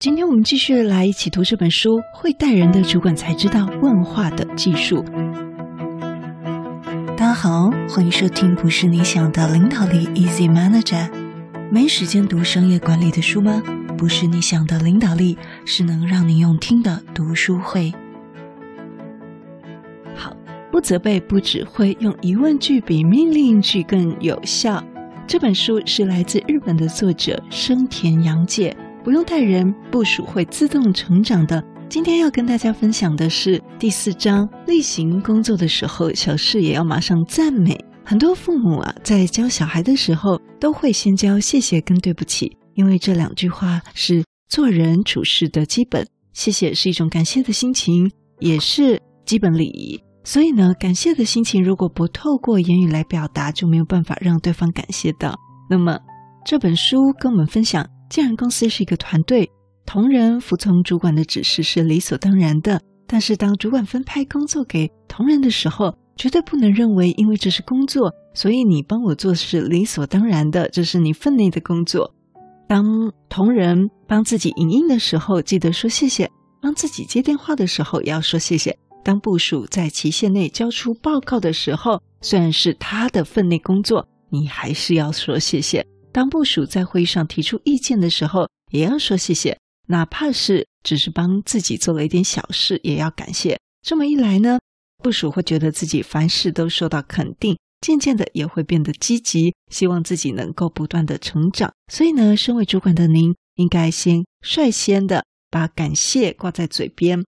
今天我们继续来一起读这本书《会带人的主管才知道问话的技术》。大家好，欢迎收听《不是你想的领导力》，Easy Manager。没时间读商业管理的书吗？不是你想的领导力，是能让你用听的读书会。好，不责备，不指挥，用疑问句比命令句更有效。这本书是来自日本的作者生田洋介。不用带人，部署会自动成长的。今天要跟大家分享的是第四章：例行工作的时候，小事也要马上赞美。很多父母啊，在教小孩的时候，都会先教谢谢跟对不起，因为这两句话是做人处事的基本。谢谢是一种感谢的心情，也是基本礼仪。所以呢，感谢的心情如果不透过言语来表达，就没有办法让对方感谢到。那么这本书跟我们分享。既然公司是一个团队，同仁服从主管的指示是理所当然的。但是，当主管分派工作给同仁的时候，绝对不能认为因为这是工作，所以你帮我做是理所当然的，这是你分内的工作。当同仁帮自己影印的时候，记得说谢谢；帮自己接电话的时候，也要说谢谢。当部属在期限内交出报告的时候，虽然是他的分内工作，你还是要说谢谢。当部属在会议上提出意见的时候，也要说谢谢，哪怕是只是帮自己做了一点小事，也要感谢。这么一来呢，部属会觉得自己凡事都受到肯定，渐渐的也会变得积极，希望自己能够不断的成长。所以呢，身为主管的您，应该先率先的把感谢挂在嘴边。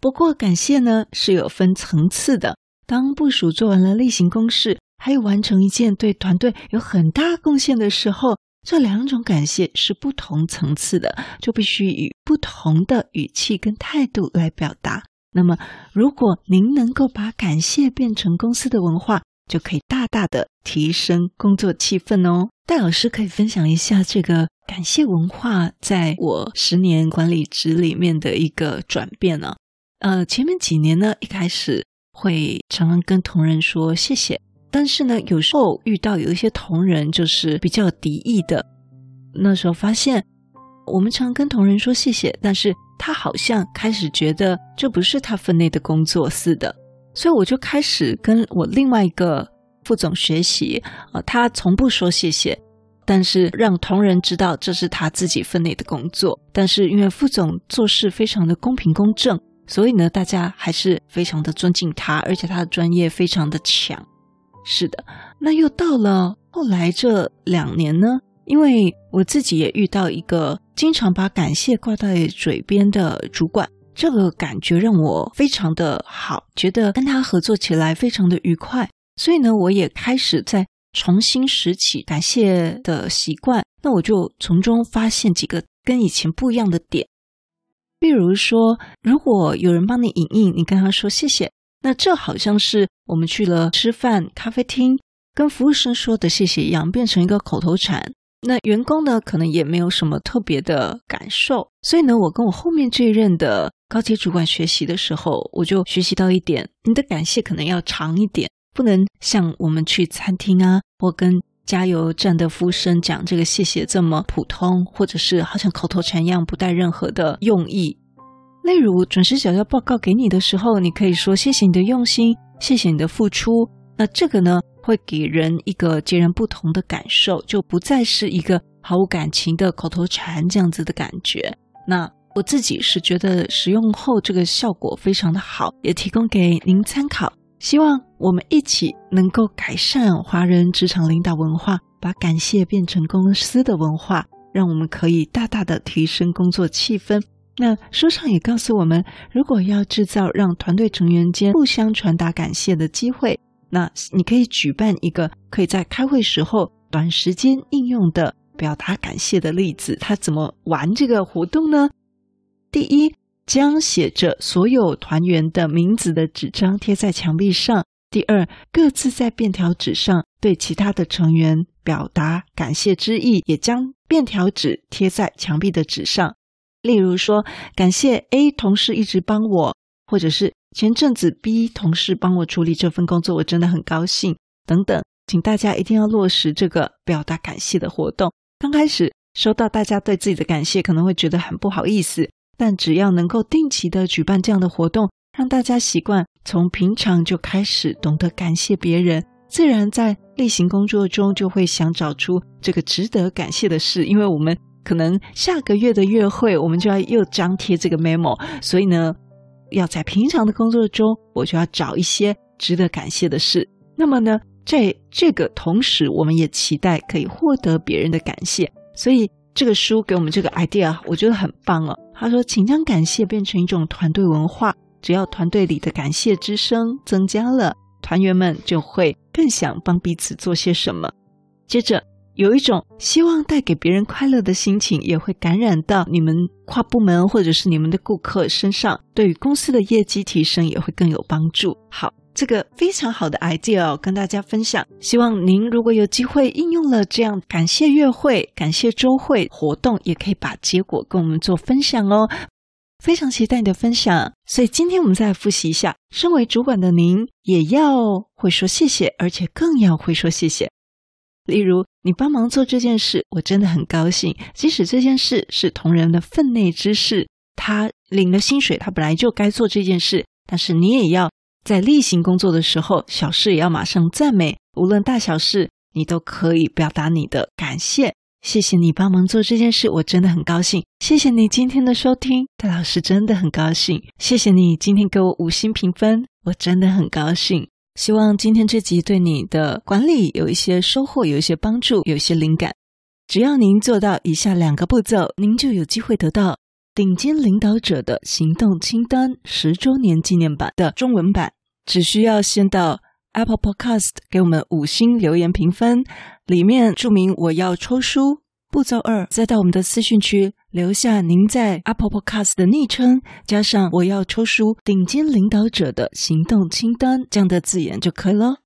不过，感谢呢是有分层次的。当部署做完了例行公事，还有完成一件对团队有很大贡献的时候，这两种感谢是不同层次的，就必须以不同的语气跟态度来表达。那么，如果您能够把感谢变成公司的文化，就可以大大的提升工作气氛哦。戴老师可以分享一下这个感谢文化在我十年管理职里面的一个转变呢？呃，前面几年呢，一开始会常常跟同仁说谢谢。但是呢，有时候遇到有一些同仁就是比较敌意的，那时候发现，我们常跟同仁说谢谢，但是他好像开始觉得这不是他分内的工作似的，所以我就开始跟我另外一个副总学习，啊，他从不说谢谢，但是让同仁知道这是他自己分内的工作，但是因为副总做事非常的公平公正，所以呢，大家还是非常的尊敬他，而且他的专业非常的强。是的，那又到了后来这两年呢，因为我自己也遇到一个经常把感谢挂在嘴边的主管，这个感觉让我非常的好，觉得跟他合作起来非常的愉快，所以呢，我也开始在重新拾起感谢的习惯。那我就从中发现几个跟以前不一样的点，比如说，如果有人帮你影印，你跟他说谢谢。那这好像是我们去了吃饭咖啡厅，跟服务生说的谢谢一样，变成一个口头禅。那员工呢，可能也没有什么特别的感受。所以呢，我跟我后面这一任的高级主管学习的时候，我就学习到一点：你的感谢可能要长一点，不能像我们去餐厅啊，或跟加油站的服务生讲这个谢谢这么普通，或者是好像口头禅一样，不带任何的用意。例如，准时缴交报告给你的时候，你可以说谢谢你的用心，谢谢你的付出。那这个呢，会给人一个截然不同的感受，就不再是一个毫无感情的口头禅这样子的感觉。那我自己是觉得使用后这个效果非常的好，也提供给您参考。希望我们一起能够改善华人职场领导文化，把感谢变成公司的文化，让我们可以大大的提升工作气氛。那书上也告诉我们，如果要制造让团队成员间互相传达感谢的机会，那你可以举办一个可以在开会时候短时间应用的表达感谢的例子。他怎么玩这个活动呢？第一，将写着所有团员的名字的纸张贴在墙壁上；第二，各自在便条纸上对其他的成员表达感谢之意，也将便条纸贴在墙壁的纸上。例如说，感谢 A 同事一直帮我，或者是前阵子 B 同事帮我处理这份工作，我真的很高兴，等等，请大家一定要落实这个表达感谢的活动。刚开始收到大家对自己的感谢，可能会觉得很不好意思。但只要能够定期的举办这样的活动，让大家习惯从平常就开始懂得感谢别人，自然在例行工作中就会想找出这个值得感谢的事。因为我们可能下个月的月会，我们就要又张贴这个 memo，所以呢，要在平常的工作中，我就要找一些值得感谢的事。那么呢，在这个同时，我们也期待可以获得别人的感谢。所以这个书给我们这个 idea，我觉得很棒哦。他说：“请将感谢变成一种团队文化，只要团队里的感谢之声增加了，团员们就会更想帮彼此做些什么。接着，有一种希望带给别人快乐的心情，也会感染到你们跨部门或者是你们的顾客身上，对于公司的业绩提升也会更有帮助。”好。这个非常好的 idea 哦，跟大家分享。希望您如果有机会应用了这样感谢月会、感谢周会活动，也可以把结果跟我们做分享哦。非常期待你的分享。所以今天我们再来复习一下，身为主管的您也要会说谢谢，而且更要会说谢谢。例如，你帮忙做这件事，我真的很高兴。即使这件事是同仁的分内之事，他领了薪水，他本来就该做这件事，但是你也要。在例行工作的时候，小事也要马上赞美，无论大小事，你都可以表达你的感谢。谢谢你帮忙做这件事，我真的很高兴。谢谢你今天的收听，戴老师真的很高兴。谢谢你今天给我五星评分，我真的很高兴。希望今天这集对你的管理有一些收获，有一些帮助，有一些灵感。只要您做到以下两个步骤，您就有机会得到顶尖领导者的行动清单十周年纪念版的中文版。只需要先到 Apple Podcast 给我们五星留言评分，里面注明我要抽书。步骤二，再到我们的私讯区留下您在 Apple Podcast 的昵称，加上我要抽书顶尖领导者的行动清单这样的字眼就可以了。